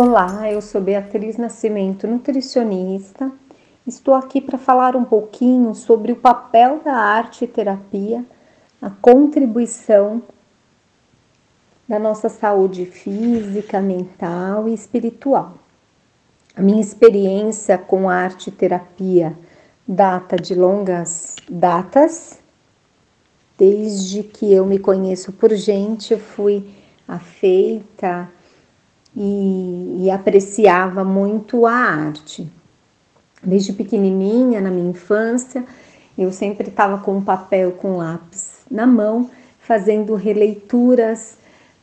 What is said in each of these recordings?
Olá, eu sou Beatriz Nascimento, nutricionista. Estou aqui para falar um pouquinho sobre o papel da arte e terapia, a contribuição da nossa saúde física, mental e espiritual. A minha experiência com a arte e terapia data de longas datas. Desde que eu me conheço por gente, eu fui afeita e, e apreciava muito a arte. Desde pequenininha, na minha infância, eu sempre estava com papel com lápis na mão, fazendo releituras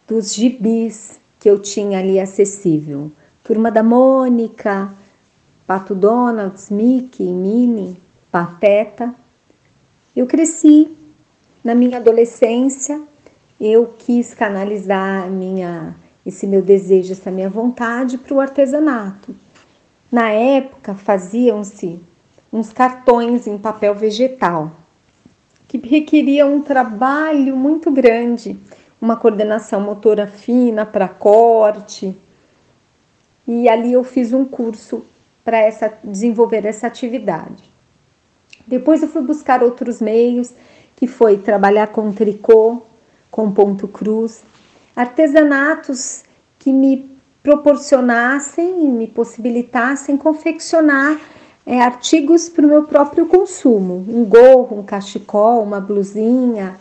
dos gibis que eu tinha ali acessível. Turma da Mônica, Pato Donald, Mickey, Minnie, Pateta. Eu cresci na minha adolescência, eu quis canalizar minha esse meu desejo, essa minha vontade para o artesanato. Na época faziam-se uns cartões em papel vegetal que requeriam um trabalho muito grande, uma coordenação motora fina para corte. E ali eu fiz um curso para essa desenvolver essa atividade. Depois eu fui buscar outros meios, que foi trabalhar com tricô, com ponto cruz, artesanatos que me proporcionassem e me possibilitassem confeccionar é, artigos para o meu próprio consumo, um gorro, um cachecol, uma blusinha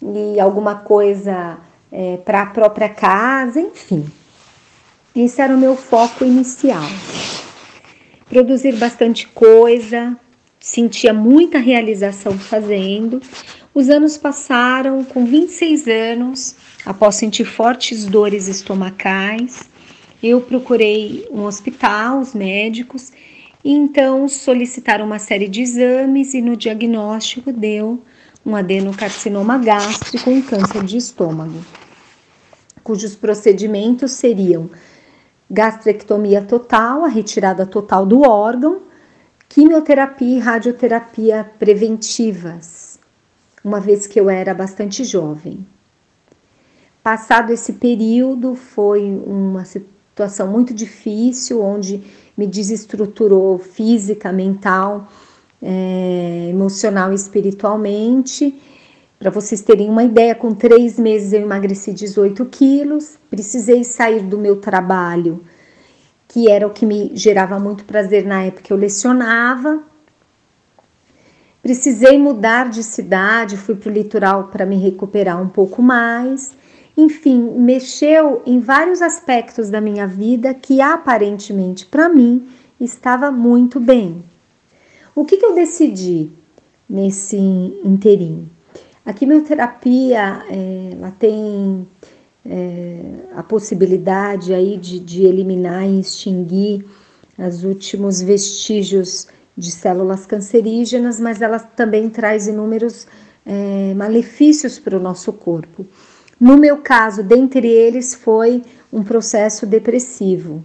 e alguma coisa é, para a própria casa, enfim. Esse era o meu foco inicial. Produzir bastante coisa, sentia muita realização fazendo. Os anos passaram, com 26 anos, após sentir fortes dores estomacais, eu procurei um hospital, os médicos, e então solicitaram uma série de exames e no diagnóstico deu um adenocarcinoma gástrico e câncer de estômago, cujos procedimentos seriam gastrectomia total, a retirada total do órgão, quimioterapia e radioterapia preventivas, uma vez que eu era bastante jovem. Passado esse período, foi uma situação muito difícil, onde me desestruturou física, mental, é, emocional e espiritualmente. Para vocês terem uma ideia, com três meses eu emagreci 18 quilos, precisei sair do meu trabalho, que era o que me gerava muito prazer na época, eu lecionava. Precisei mudar de cidade, fui para o litoral para me recuperar um pouco mais. Enfim, mexeu em vários aspectos da minha vida que aparentemente para mim estava muito bem. O que, que eu decidi nesse interim? A quimioterapia é, ela tem é, a possibilidade aí de, de eliminar e extinguir os últimos vestígios de células cancerígenas, mas ela também traz inúmeros é, malefícios para o nosso corpo. No meu caso, dentre eles, foi um processo depressivo,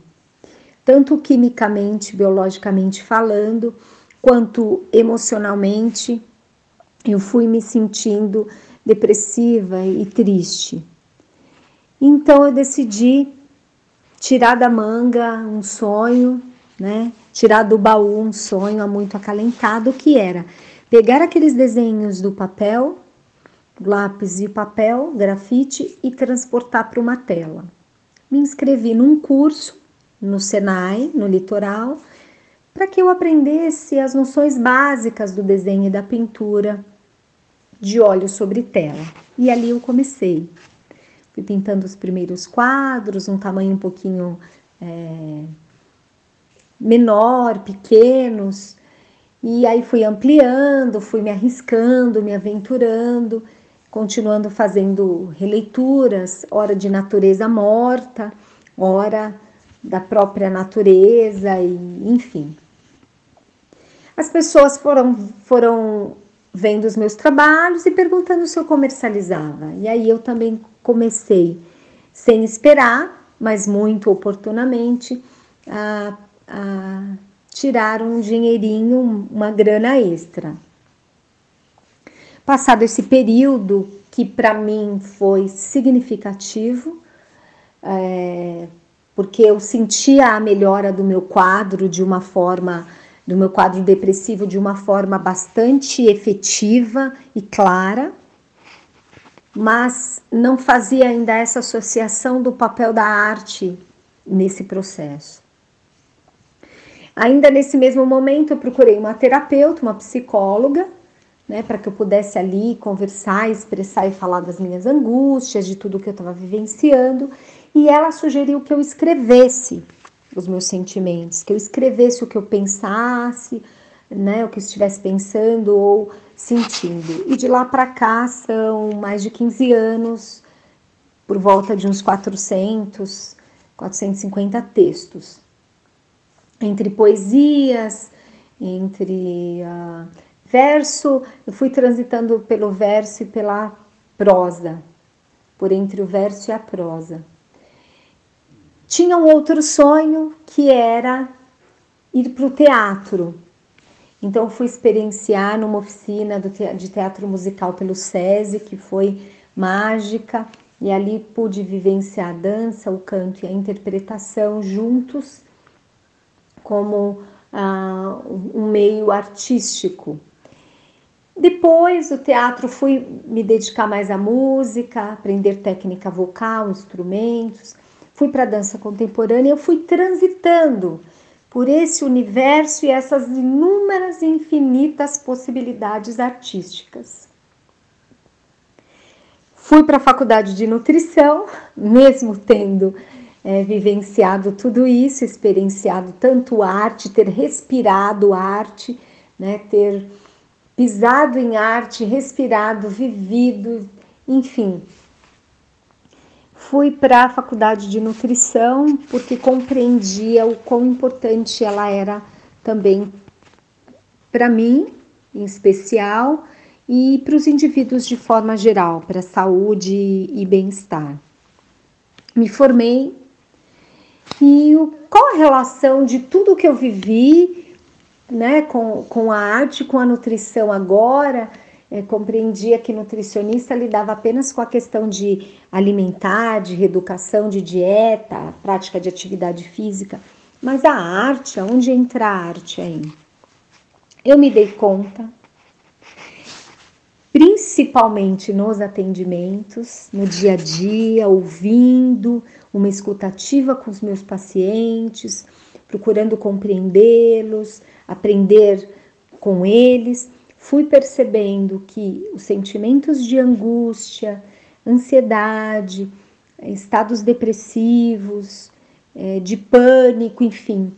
tanto quimicamente, biologicamente falando, quanto emocionalmente. Eu fui me sentindo depressiva e triste. Então eu decidi tirar da manga um sonho, né? Tirar do baú um sonho muito acalentado que era pegar aqueles desenhos do papel lápis e papel, grafite e transportar para uma tela. Me inscrevi num curso no Senai, no litoral, para que eu aprendesse as noções básicas do desenho e da pintura de óleo sobre tela. E ali eu comecei. Fui pintando os primeiros quadros, um tamanho um pouquinho é, menor, pequenos, e aí fui ampliando, fui me arriscando, me aventurando continuando fazendo releituras, hora de natureza morta, hora da própria natureza e enfim. As pessoas foram foram vendo os meus trabalhos e perguntando se eu comercializava. E aí eu também comecei sem esperar, mas muito oportunamente a, a tirar um dinheirinho, uma grana extra. Passado esse período que para mim foi significativo, é, porque eu sentia a melhora do meu quadro de uma forma, do meu quadro depressivo de uma forma bastante efetiva e clara, mas não fazia ainda essa associação do papel da arte nesse processo. Ainda nesse mesmo momento, eu procurei uma terapeuta, uma psicóloga, né, para que eu pudesse ali conversar, expressar e falar das minhas angústias, de tudo que eu estava vivenciando, e ela sugeriu que eu escrevesse os meus sentimentos, que eu escrevesse o que eu pensasse, né, o que eu estivesse pensando ou sentindo. E de lá para cá são mais de 15 anos, por volta de uns 400, 450 textos. Entre poesias, entre uh, verso, eu fui transitando pelo verso e pela prosa, por entre o verso e a prosa. Tinha um outro sonho que era ir para o teatro. Então fui experienciar numa oficina de teatro musical pelo SESI, que foi mágica, e ali pude vivenciar a dança, o canto e a interpretação juntos como ah, um meio artístico. Depois o teatro fui me dedicar mais à música, aprender técnica vocal, instrumentos. Fui para a dança contemporânea, eu fui transitando por esse universo e essas inúmeras e infinitas possibilidades artísticas. Fui para a faculdade de nutrição, mesmo tendo é, vivenciado tudo isso, experienciado tanto arte, ter respirado arte, né, ter pisado em arte, respirado, vivido, enfim. Fui para a faculdade de nutrição porque compreendia o quão importante ela era também para mim, em especial, e para os indivíduos de forma geral, para saúde e bem-estar. Me formei e qual a relação de tudo que eu vivi né, com, com a arte, com a nutrição agora, é, compreendia que nutricionista lidava apenas com a questão de alimentar, de reeducação, de dieta, prática de atividade física, mas a arte, aonde entra a arte aí? Eu me dei conta, principalmente nos atendimentos, no dia a dia, ouvindo, uma escutativa com os meus pacientes, procurando compreendê-los, aprender com eles, fui percebendo que os sentimentos de angústia, ansiedade, estados depressivos, é, de pânico, enfim,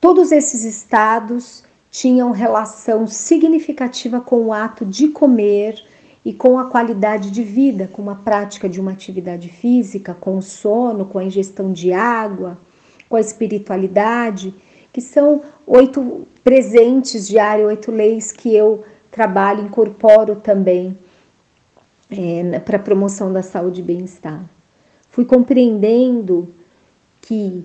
todos esses estados tinham relação significativa com o ato de comer e com a qualidade de vida, com a prática de uma atividade física, com o sono, com a ingestão de água, com a espiritualidade que são oito presentes diários, oito leis que eu trabalho, incorporo também é, para promoção da saúde e bem-estar. Fui compreendendo que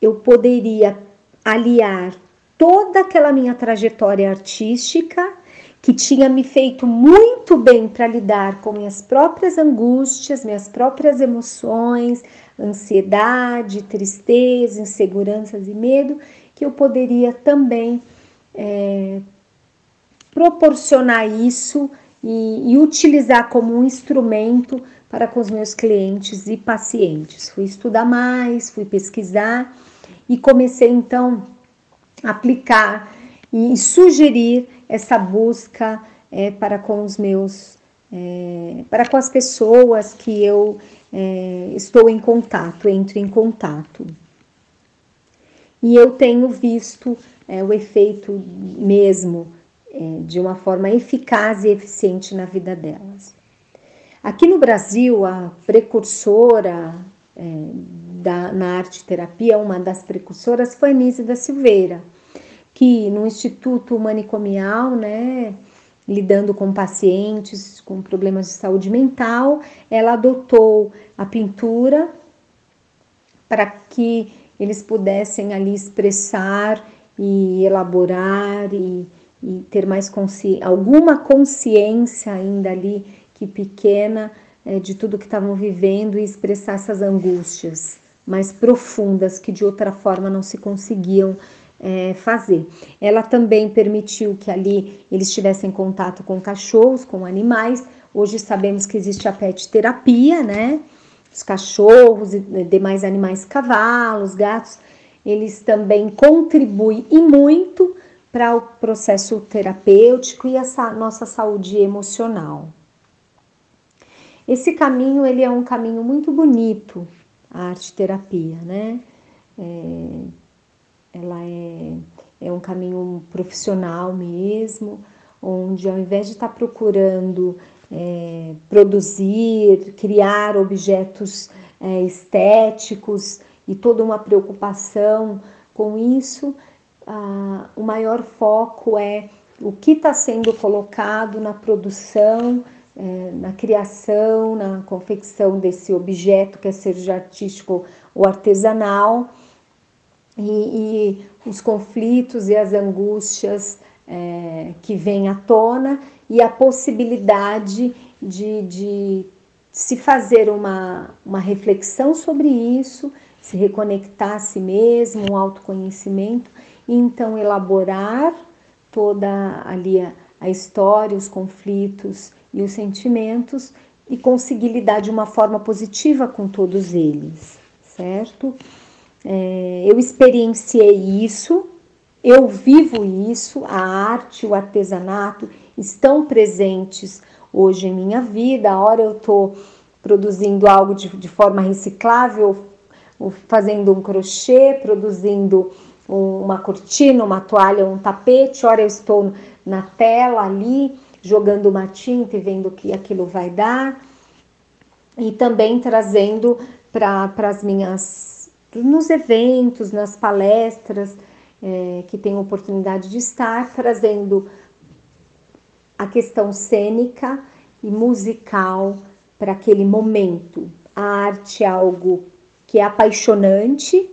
eu poderia aliar toda aquela minha trajetória artística que tinha me feito muito bem para lidar com minhas próprias angústias, minhas próprias emoções, ansiedade, tristeza, inseguranças e medo, que eu poderia também é, proporcionar isso e, e utilizar como um instrumento para com os meus clientes e pacientes. Fui estudar mais, fui pesquisar e comecei então a aplicar e sugerir essa busca é, para com os meus, é, para com as pessoas que eu é, estou em contato, entro em contato e eu tenho visto é, o efeito mesmo é, de uma forma eficaz e eficiente na vida delas. Aqui no Brasil, a precursora é, da, na arte terapia, uma das precursoras foi Nise da Silveira, que no Instituto Manicomial, né, lidando com pacientes com problemas de saúde mental, ela adotou a pintura para que eles pudessem ali expressar e elaborar e, e ter mais consci alguma consciência ainda ali que pequena é, de tudo que estavam vivendo e expressar essas angústias mais profundas que de outra forma não se conseguiam é, fazer. Ela também permitiu que ali eles tivessem contato com cachorros, com animais. Hoje sabemos que existe a pet terapia, né? Os cachorros e demais animais, cavalos, gatos, eles também contribuem e muito para o processo terapêutico e essa nossa saúde emocional. Esse caminho ele é um caminho muito bonito, a arte terapia, né? É, ela é, é um caminho profissional mesmo, onde ao invés de estar tá procurando é, produzir, criar objetos é, estéticos e toda uma preocupação com isso, ah, o maior foco é o que está sendo colocado na produção, é, na criação, na confecção desse objeto, quer seja artístico ou artesanal, e, e os conflitos e as angústias é, que vêm à tona e a possibilidade de, de se fazer uma, uma reflexão sobre isso, se reconectar a si mesmo, um autoconhecimento, e então elaborar toda ali a, a história, os conflitos e os sentimentos e conseguir lidar de uma forma positiva com todos eles, certo? É, eu experienciei isso, eu vivo isso, a arte, o artesanato estão presentes hoje em minha vida. A hora eu estou produzindo algo de, de forma reciclável, fazendo um crochê, produzindo uma cortina, uma toalha, um tapete. Hora eu estou na tela ali, jogando uma tinta e vendo o que aquilo vai dar. E também trazendo para as minhas nos eventos, nas palestras é, que tenho oportunidade de estar, trazendo a questão cênica e musical para aquele momento. A arte é algo que é apaixonante,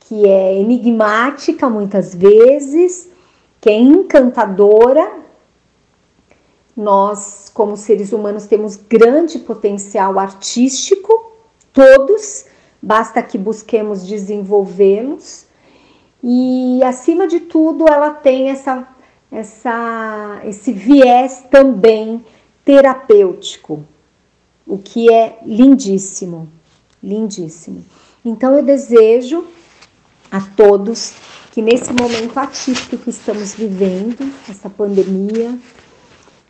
que é enigmática muitas vezes, que é encantadora. Nós, como seres humanos, temos grande potencial artístico, todos, basta que busquemos desenvolvê-los. E acima de tudo, ela tem essa, essa, esse viés também terapêutico, o que é lindíssimo, lindíssimo. Então eu desejo a todos que nesse momento atípico que estamos vivendo, essa pandemia,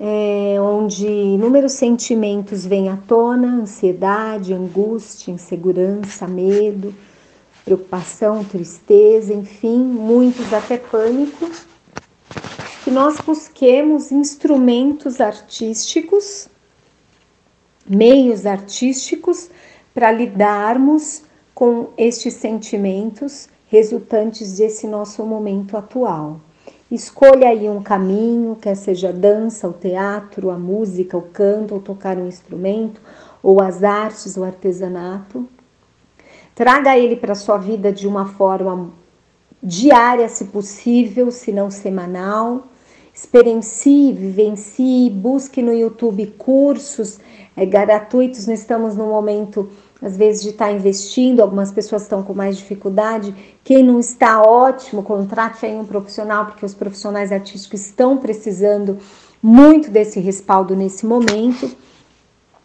é, onde inúmeros sentimentos vêm à tona: ansiedade, angústia, insegurança, medo, preocupação, tristeza, enfim, muitos até pânico. Que nós busquemos instrumentos artísticos, meios artísticos para lidarmos com estes sentimentos resultantes desse nosso momento atual. Escolha aí um caminho, quer seja dança, o teatro, a música, o canto, ou tocar um instrumento, ou as artes, o artesanato. Traga ele para a sua vida de uma forma diária, se possível, se não semanal. Experiencie, vivencie, busque no YouTube cursos é, gratuitos. Nós estamos num momento às vezes de estar investindo, algumas pessoas estão com mais dificuldade. Quem não está ótimo, contrate aí um profissional, porque os profissionais artísticos estão precisando muito desse respaldo nesse momento.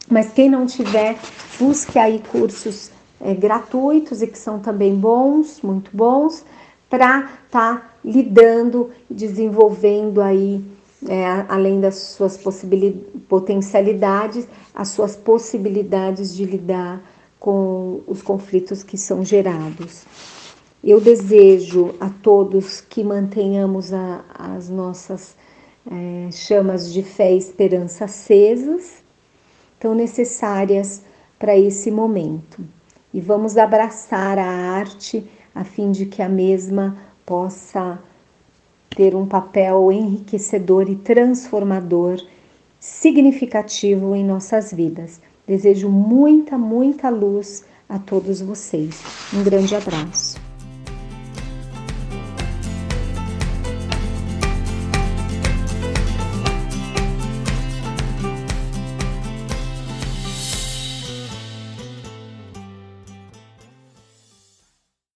Mas quem não tiver, busque aí cursos é, gratuitos e que são também bons, muito bons, para estar tá lidando, desenvolvendo aí, é, além das suas potencialidades, as suas possibilidades de lidar com os conflitos que são gerados. Eu desejo a todos que mantenhamos a, as nossas é, chamas de fé e esperança acesas, tão necessárias para esse momento. E vamos abraçar a arte a fim de que a mesma possa ter um papel enriquecedor e transformador significativo em nossas vidas. Desejo muita, muita luz a todos vocês. Um grande abraço.